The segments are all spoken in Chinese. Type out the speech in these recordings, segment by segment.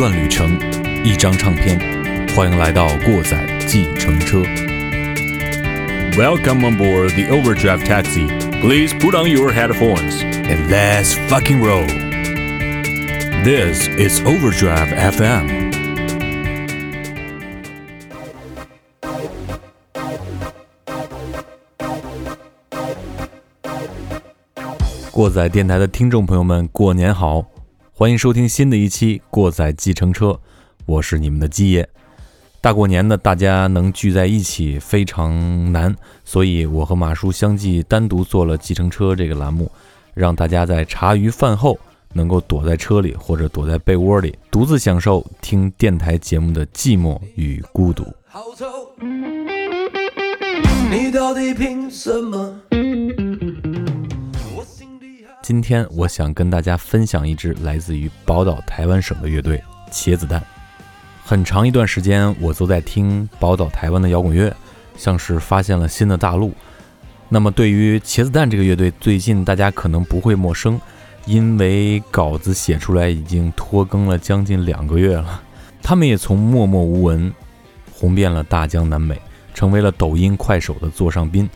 段旅程，一张唱片，欢迎来到过载计程车。Welcome on board the Overdrive taxi. Please put on your headphones and let's fucking roll. This is Overdrive FM. 过载电台的听众朋友们，过年好！欢迎收听新的一期《过载计程车》，我是你们的基爷。大过年的，大家能聚在一起非常难，所以我和马叔相继单独做了计程车这个栏目，让大家在茶余饭后能够躲在车里或者躲在被窝里，独自享受听电台节目的寂寞与孤独。你到底凭什么？今天我想跟大家分享一支来自于宝岛台湾省的乐队茄子蛋。很长一段时间，我都在听宝岛台湾的摇滚乐，像是发现了新的大陆。那么，对于茄子蛋这个乐队，最近大家可能不会陌生，因为稿子写出来已经拖更了将近两个月了。他们也从默默无闻红遍了大江南北，成为了抖音、快手的座上宾。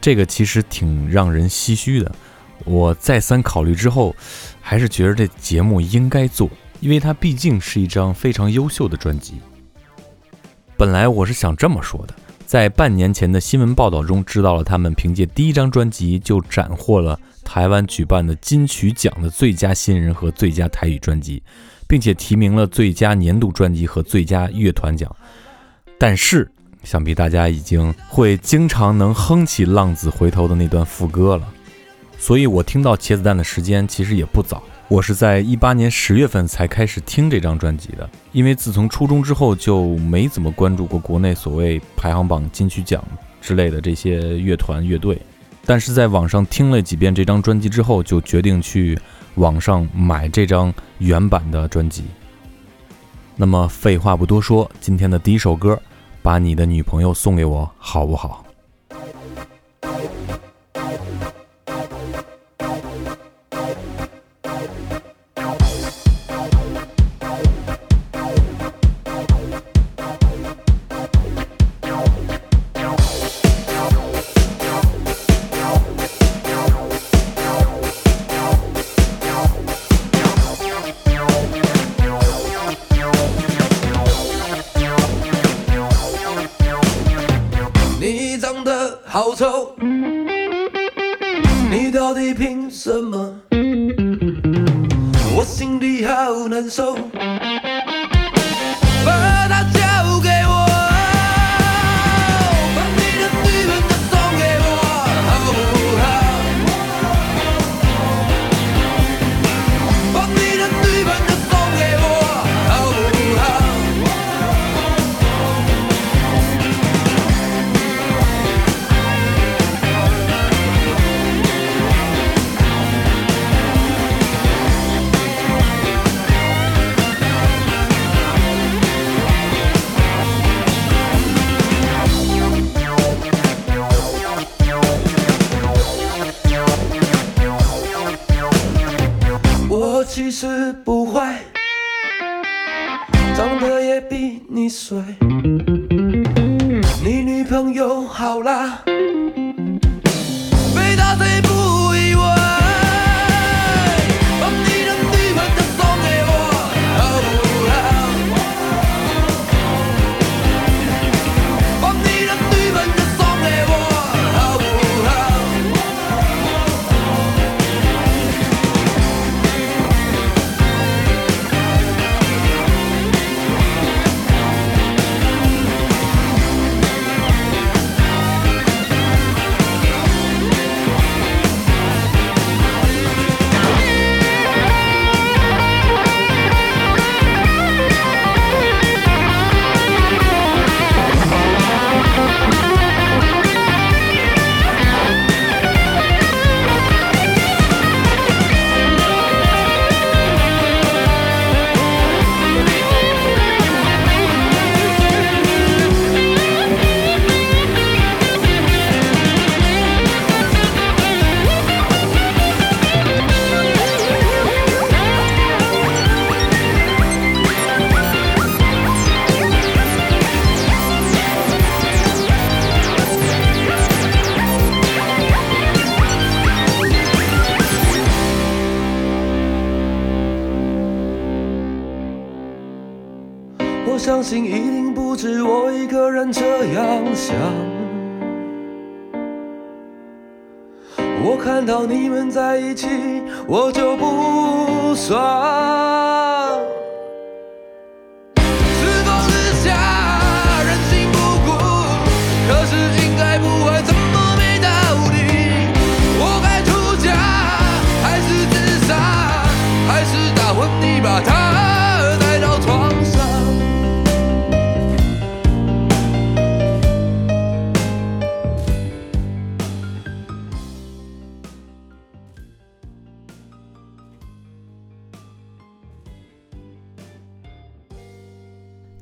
这个其实挺让人唏嘘的。我再三考虑之后，还是觉得这节目应该做，因为它毕竟是一张非常优秀的专辑。本来我是想这么说的，在半年前的新闻报道中，知道了他们凭借第一张专辑就斩获了台湾举办的金曲奖的最佳新人和最佳台语专辑，并且提名了最佳年度专辑和最佳乐团奖。但是，想必大家已经会经常能哼起《浪子回头》的那段副歌了。所以，我听到茄子蛋的时间其实也不早。我是在一八年十月份才开始听这张专辑的，因为自从初中之后就没怎么关注过国内所谓排行榜、金曲奖之类的这些乐团乐队。但是在网上听了几遍这张专辑之后，就决定去网上买这张原版的专辑。那么废话不多说，今天的第一首歌，《把你的女朋友送给我》，好不好？好丑，你到底凭什么？我心里好难受。是不坏，长得也比你帅。你女朋友好啦，被他追不。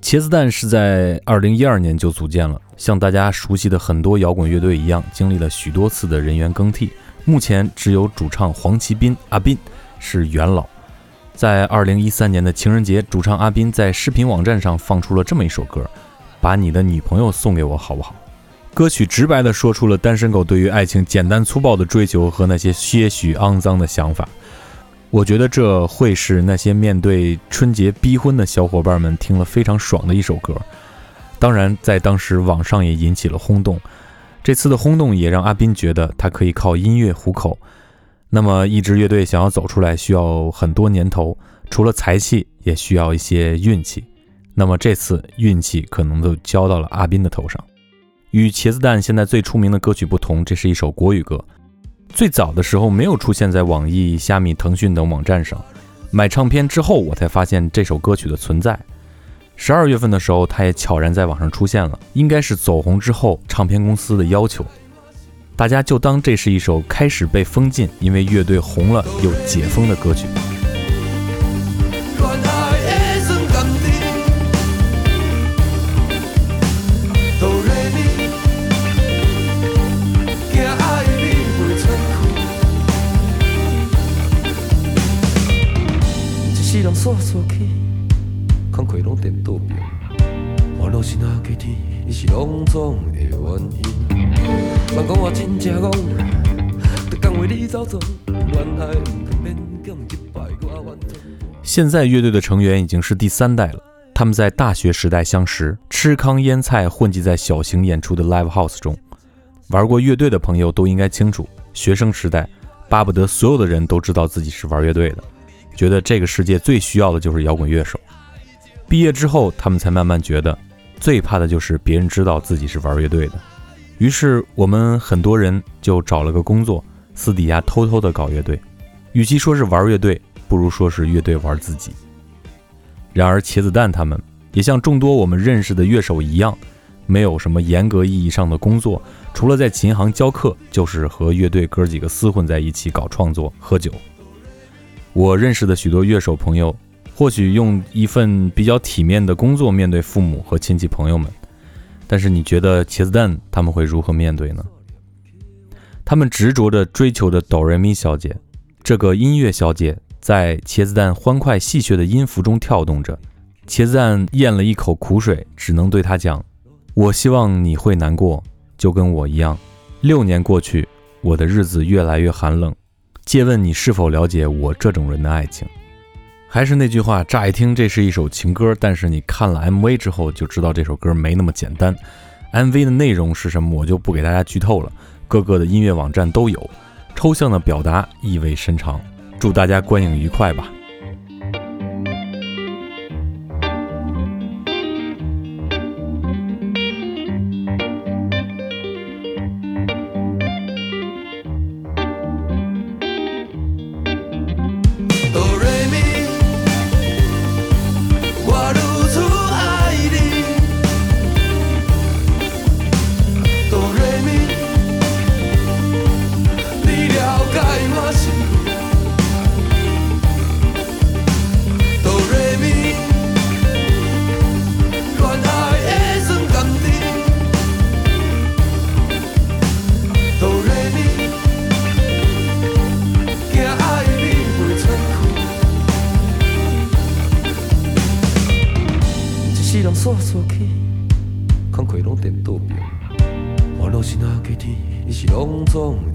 茄子蛋是在二零一二年就组建了，像大家熟悉的很多摇滚乐队一样，经历了许多次的人员更替。目前只有主唱黄奇斌阿斌是元老。在二零一三年的情人节，主唱阿斌在视频网站上放出了这么一首歌：“把你的女朋友送给我，好不好？”歌曲直白地说出了单身狗对于爱情简单粗暴的追求和那些些许肮脏的想法。我觉得这会是那些面对春节逼婚的小伙伴们听了非常爽的一首歌。当然，在当时网上也引起了轰动。这次的轰动也让阿斌觉得他可以靠音乐糊口。那么，一支乐队想要走出来，需要很多年头，除了才气，也需要一些运气。那么这次运气可能都交到了阿斌的头上。与茄子蛋现在最出名的歌曲不同，这是一首国语歌。最早的时候没有出现在网易、虾米、腾讯等网站上，买唱片之后我才发现这首歌曲的存在。十二月份的时候，它也悄然在网上出现了，应该是走红之后唱片公司的要求。大家就当这是一首开始被封禁，因为乐队红了又解封的歌曲。煞煞去，空气拢颠倒平。我若是哪几天，你是拢总的原因。莫讲我真正戆，得讲为你走错，恋爱不免讲一摆我完整。现在乐队的成员已经是第三代了，他们在大学时代相识，吃糠咽菜混迹在小型演出的 live house 中。玩过乐队的朋友都应该清楚，学生时代巴不得所有的人都知道自己是玩乐队的。觉得这个世界最需要的就是摇滚乐手。毕业之后，他们才慢慢觉得，最怕的就是别人知道自己是玩乐队的。于是，我们很多人就找了个工作，私底下偷偷的搞乐队。与其说是玩乐队，不如说是乐队玩自己。然而，茄子蛋他们也像众多我们认识的乐手一样，没有什么严格意义上的工作，除了在琴行教课，就是和乐队哥几个厮混在一起搞创作、喝酒。我认识的许多乐手朋友，或许用一份比较体面的工作面对父母和亲戚朋友们，但是你觉得茄子蛋他们会如何面对呢？他们执着地追求着哆瑞咪小姐，这个音乐小姐在茄子蛋欢快戏谑的音符中跳动着。茄子蛋咽了一口苦水，只能对他讲：“我希望你会难过，就跟我一样。六年过去，我的日子越来越寒冷。”借问你是否了解我这种人的爱情？还是那句话，乍一听这是一首情歌，但是你看了 MV 之后就知道这首歌没那么简单。MV 的内容是什么，我就不给大家剧透了，各个的音乐网站都有，抽象的表达意味深长。祝大家观影愉快吧。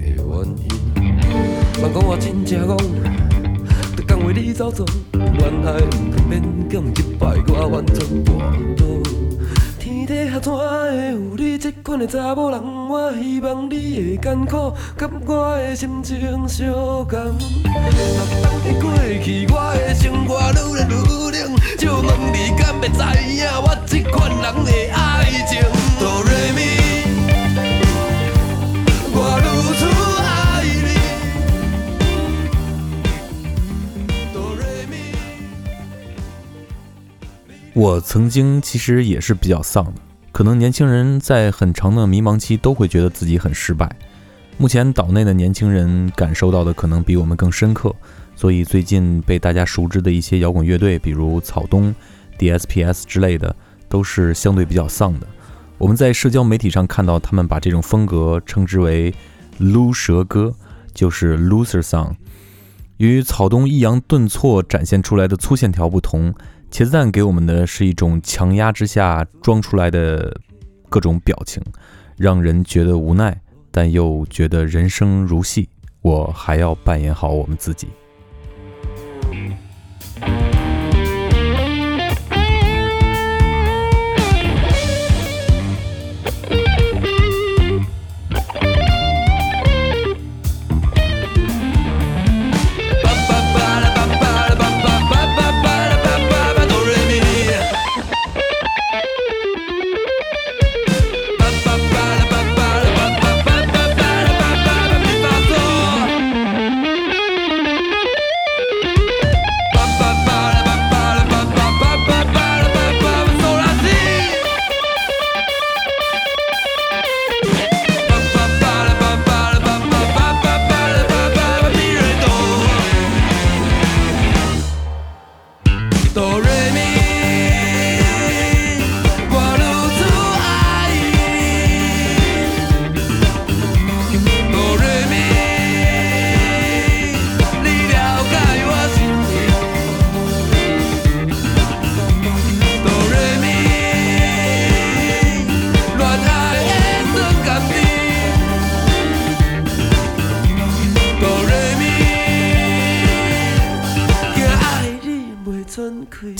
的原因。莫讲我真正戆。敢为你走错，恋爱不免减一摆，我完全跋倒。天底下怎会有你这款的查某人？我希望你会艰苦，甲我的心情相共。若当你过去，我的生活愈来愈冷。就问你敢会知影，我这款人的爱情？哆来咪。我曾经其实也是比较丧的，可能年轻人在很长的迷茫期都会觉得自己很失败。目前岛内的年轻人感受到的可能比我们更深刻，所以最近被大家熟知的一些摇滚乐队，比如草东、DSPS 之类的，都是相对比较丧的。我们在社交媒体上看到他们把这种风格称之为“撸蛇歌”，就是 “loser song”。与草东抑扬顿挫展现出来的粗线条不同。茄子蛋给我们的是一种强压之下装出来的各种表情，让人觉得无奈，但又觉得人生如戏，我还要扮演好我们自己。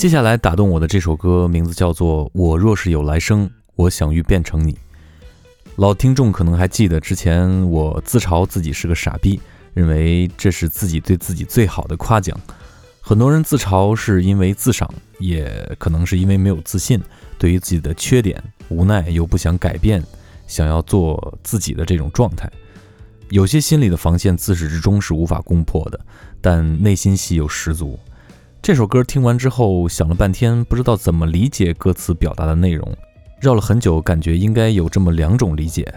接下来打动我的这首歌名字叫做《我若是有来生，我想欲变成你》。老听众可能还记得之前我自嘲自己是个傻逼，认为这是自己对自己最好的夸奖。很多人自嘲是因为自赏，也可能是因为没有自信，对于自己的缺点无奈又不想改变，想要做自己的这种状态。有些心理的防线自始至终是无法攻破的，但内心戏又十足。这首歌听完之后，想了半天，不知道怎么理解歌词表达的内容，绕了很久，感觉应该有这么两种理解。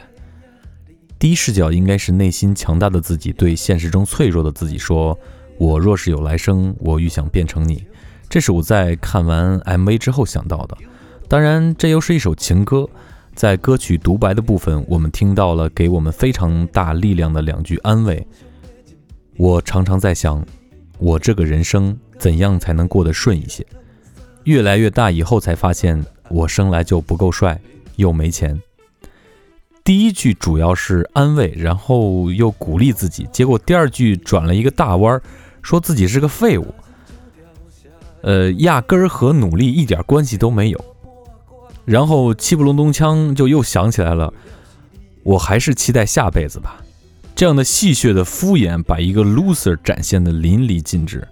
第一视角应该是内心强大的自己对现实中脆弱的自己说：“我若是有来生，我欲想变成你。”这是我在看完 MV 之后想到的。当然，这又是一首情歌，在歌曲独白的部分，我们听到了给我们非常大力量的两句安慰。我常常在想，我这个人生。怎样才能过得顺一些？越来越大以后才发现，我生来就不够帅，又没钱。第一句主要是安慰，然后又鼓励自己，结果第二句转了一个大弯儿，说自己是个废物。呃，压根儿和努力一点关系都没有。然后气不隆咚锵就又想起来了，我还是期待下辈子吧。这样的戏谑的敷衍，把一个 loser 展现的淋漓尽致。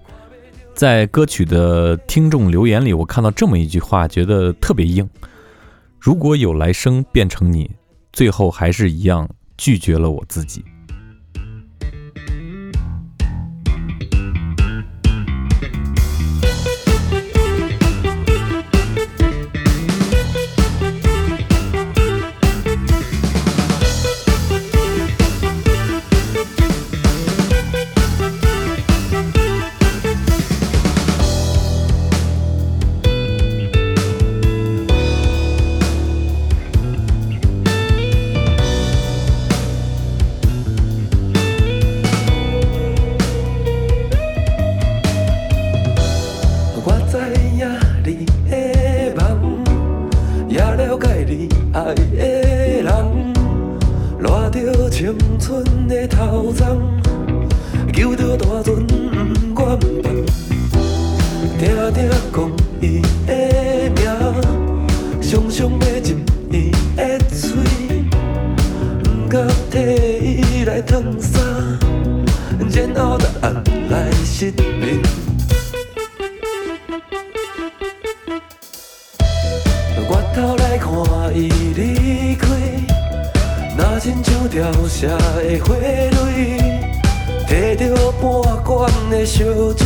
在歌曲的听众留言里，我看到这么一句话，觉得特别硬。如果有来生变成你，最后还是一样拒绝了我自己。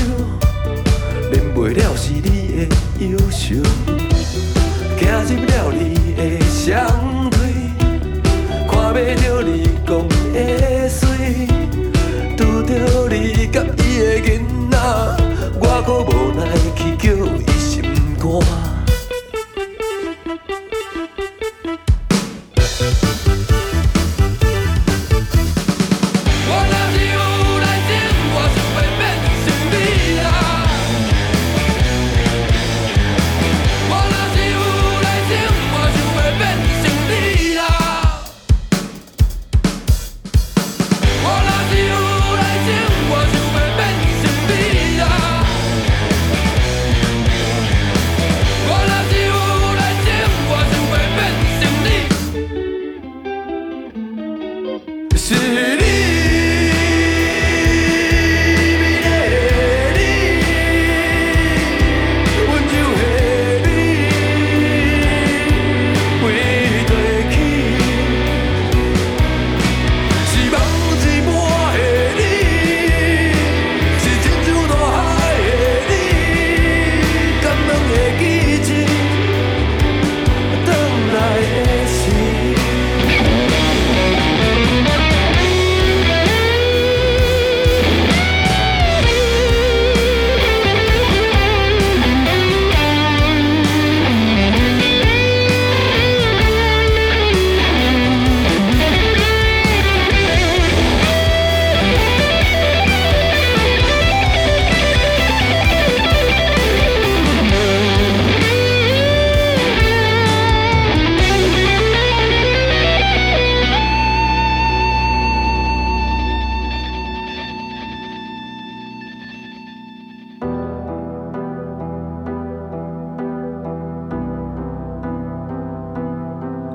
烧酒，啉袂了是你的忧愁，走入了你的双腿，看袂着你讲的水，拄着你甲伊的囡仔，我可无奈去叫伊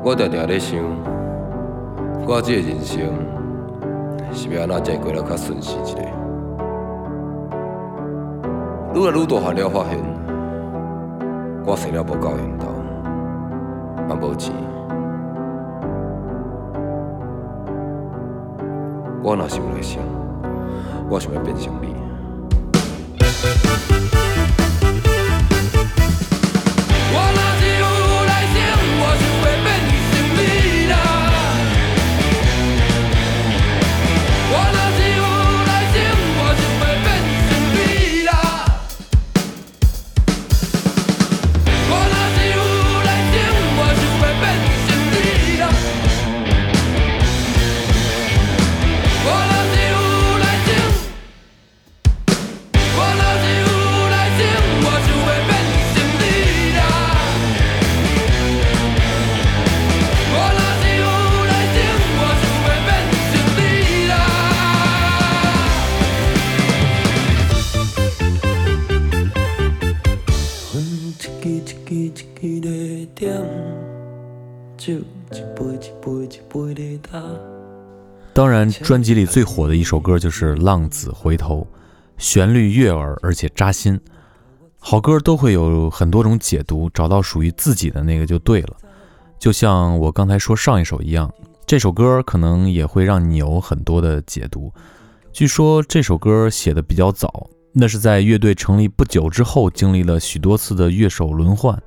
我常常咧想，我即个人生是要安怎才过了较顺遂一个？愈来愈大汉了，发现我生了无够缘投，也无钱。我若是有来想，我想要变成你。当然，专辑里最火的一首歌就是《浪子回头》，旋律悦耳而且扎心。好歌都会有很多种解读，找到属于自己的那个就对了。就像我刚才说上一首一样，这首歌可能也会让你有很多的解读。据说这首歌写的比较早，那是在乐队成立不久之后，经历了许多次的乐手轮换。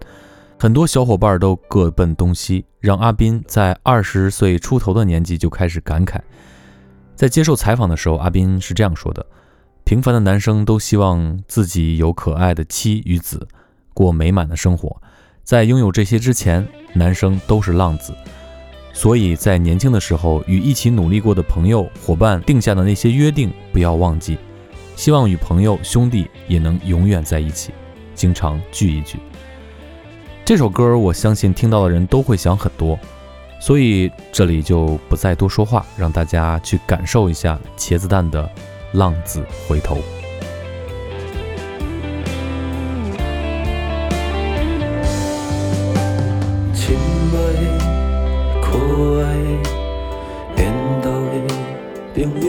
很多小伙伴都各奔东西，让阿斌在二十岁出头的年纪就开始感慨。在接受采访的时候，阿斌是这样说的：“平凡的男生都希望自己有可爱的妻与子，过美满的生活。在拥有这些之前，男生都是浪子。所以在年轻的时候，与一起努力过的朋友、伙伴定下的那些约定不要忘记。希望与朋友、兄弟也能永远在一起，经常聚一聚。”这首歌，我相信听到的人都会想很多，所以这里就不再多说话，让大家去感受一下茄子蛋的《浪子回头》。亲爱可爱缘投的朋友，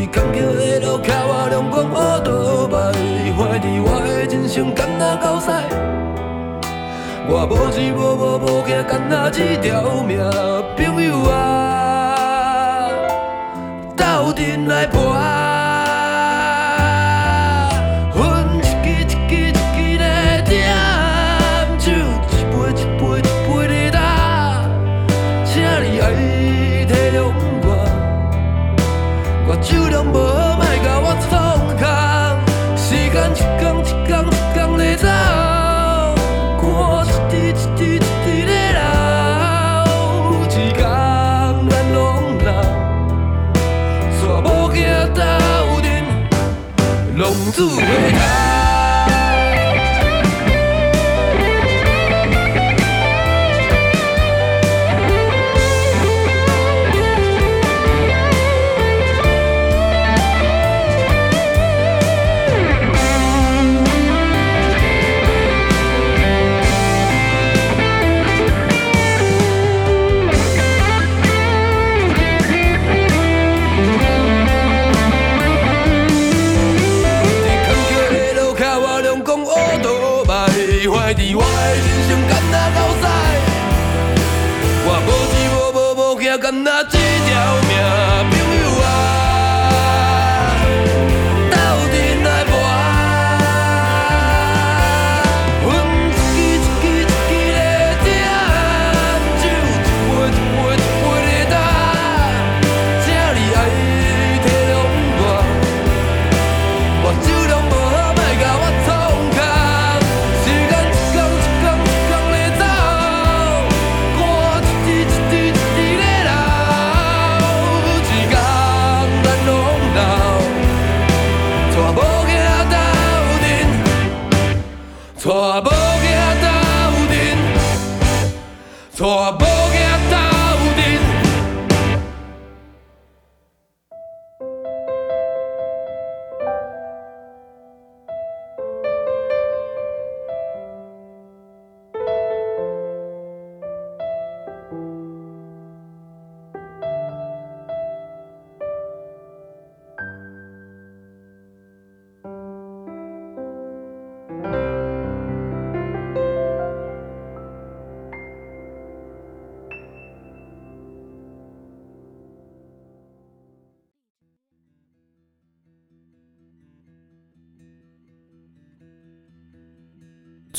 伫坎坷的路，徛我阳光乌倒摆，怀疑我的人生干那狗屎。我无钱无无无惊，干那一条命，朋友啊，斗阵来搏。自回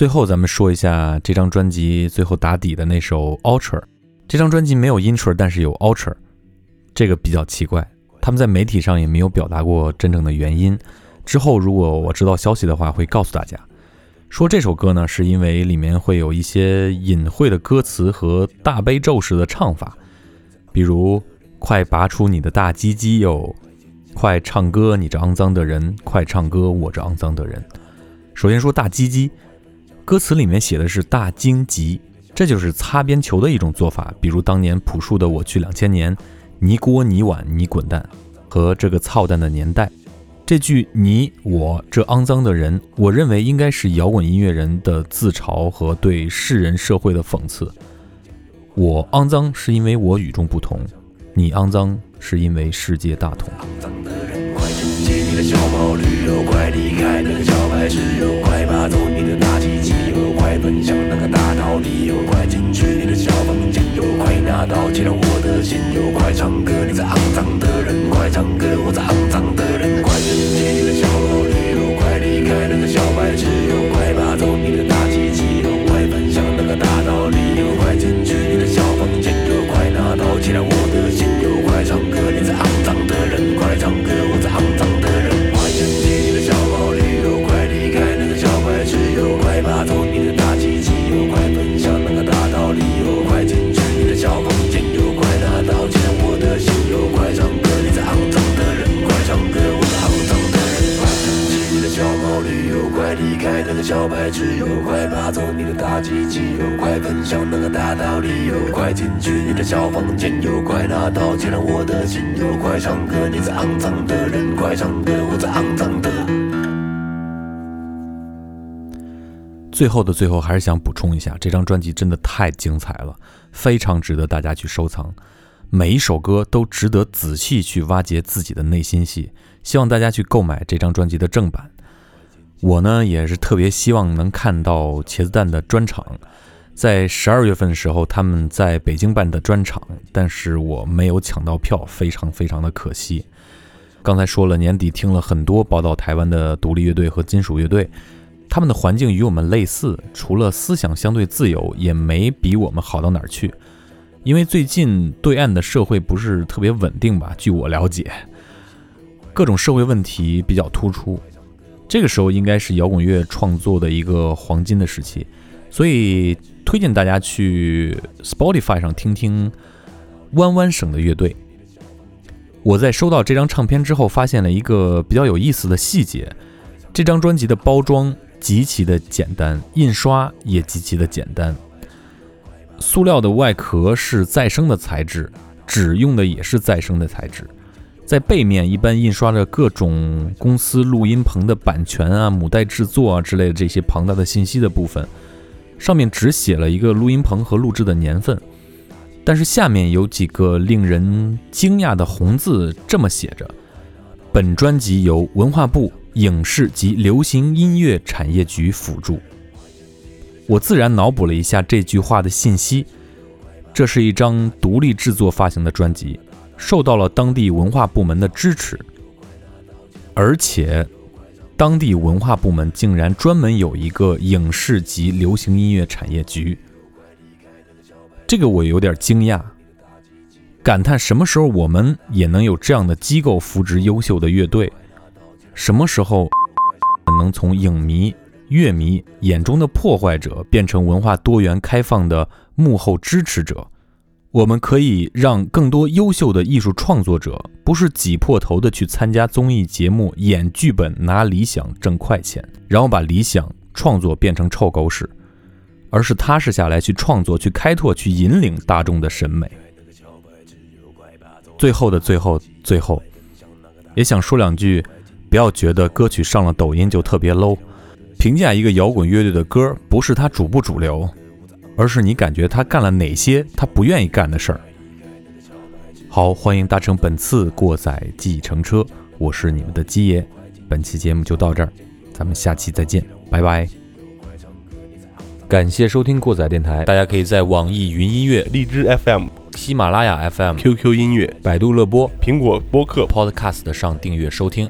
最后，咱们说一下这张专辑最后打底的那首《Ultra》。这张专辑没有 Intro，但是有 Ultra，这个比较奇怪。他们在媒体上也没有表达过真正的原因。之后如果我知道消息的话，会告诉大家。说这首歌呢，是因为里面会有一些隐晦的歌词和大悲咒式的唱法，比如“快拔出你的大鸡鸡哟”，“快唱歌你这肮脏的人”，“快唱歌我这肮脏的人”。首先说大鸡鸡。歌词里面写的是大荆棘，这就是擦边球的一种做法。比如当年朴树的《我去两千年》，你锅你碗你滚蛋，和这个操蛋的年代。这句你我这肮脏的人，我认为应该是摇滚音乐人的自嘲和对世人社会的讽刺。我肮脏是因为我与众不同，你肮脏是因为世界大同。你的小毛驴哦，快离开那个小白痴哦，快拔走你的大鸡鸡哦，快奔向那个大道理哦，快进去你的小房间哦，快拿刀切了我的心哦，快唱歌你这肮脏的人，快唱歌我这肮脏的人，快进去你的小毛驴哦，快离开那个小白痴。小白痴哟，快拔走你的大鸡鸡哟，快奔向那个大道理哟，快进去你的小房间哟，快拿刀切我的心哟，快唱歌你这肮脏的人，快唱歌我这肮脏的。最后的最后，还是想补充一下，这张专辑真的太精彩了，非常值得大家去收藏。每一首歌都值得仔细去挖掘自己的内心戏。希望大家去购买这张专辑的正版。我呢也是特别希望能看到茄子蛋的专场，在十二月份的时候他们在北京办的专场，但是我没有抢到票，非常非常的可惜。刚才说了，年底听了很多报道台湾的独立乐队和金属乐队。他们的环境与我们类似，除了思想相对自由，也没比我们好到哪儿去。因为最近对岸的社会不是特别稳定吧？据我了解，各种社会问题比较突出。这个时候应该是摇滚乐创作的一个黄金的时期，所以推荐大家去 Spotify 上听听弯弯省的乐队。我在收到这张唱片之后，发现了一个比较有意思的细节：这张专辑的包装。极其的简单，印刷也极其的简单。塑料的外壳是再生的材质，纸用的也是再生的材质。在背面一般印刷着各种公司录音棚的版权啊、母带制作啊之类的这些庞大的信息的部分，上面只写了一个录音棚和录制的年份。但是下面有几个令人惊讶的红字，这么写着：本专辑由文化部。影视及流行音乐产业局辅助。我自然脑补了一下这句话的信息。这是一张独立制作发行的专辑，受到了当地文化部门的支持，而且当地文化部门竟然专门有一个影视及流行音乐产业局。这个我有点惊讶，感叹什么时候我们也能有这样的机构扶植优秀的乐队。什么时候能从影迷、乐迷眼中的破坏者变成文化多元开放的幕后支持者？我们可以让更多优秀的艺术创作者不是挤破头的去参加综艺节目、演剧本、拿理想挣快钱，然后把理想创作变成臭狗屎，而是踏实下来去创作、去开拓、去引领大众的审美。最后的最后最后，也想说两句。不要觉得歌曲上了抖音就特别 low。评价一个摇滚乐队的歌，不是它主不主流，而是你感觉他干了哪些他不愿意干的事儿。好，欢迎搭乘本次过载计程车，我是你们的鸡爷。本期节目就到这儿，咱们下期再见，拜拜。感谢收听过载电台，大家可以在网易云音乐、荔枝 FM、喜马拉雅 FM、QQ 音乐、百度乐播、苹果播客 Podcast 上订阅收听。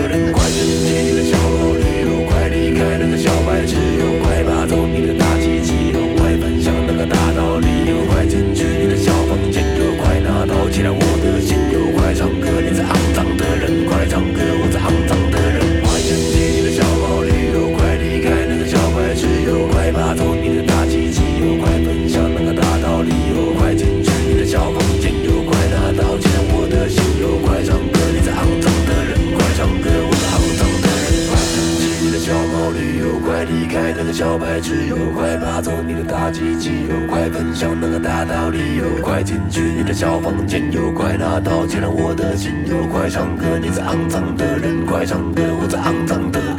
分享那个大道理哟，快进去你的小房间哟，快拿刀切了我的心哟，快唱歌你在肮脏的人，快唱歌我在肮脏的。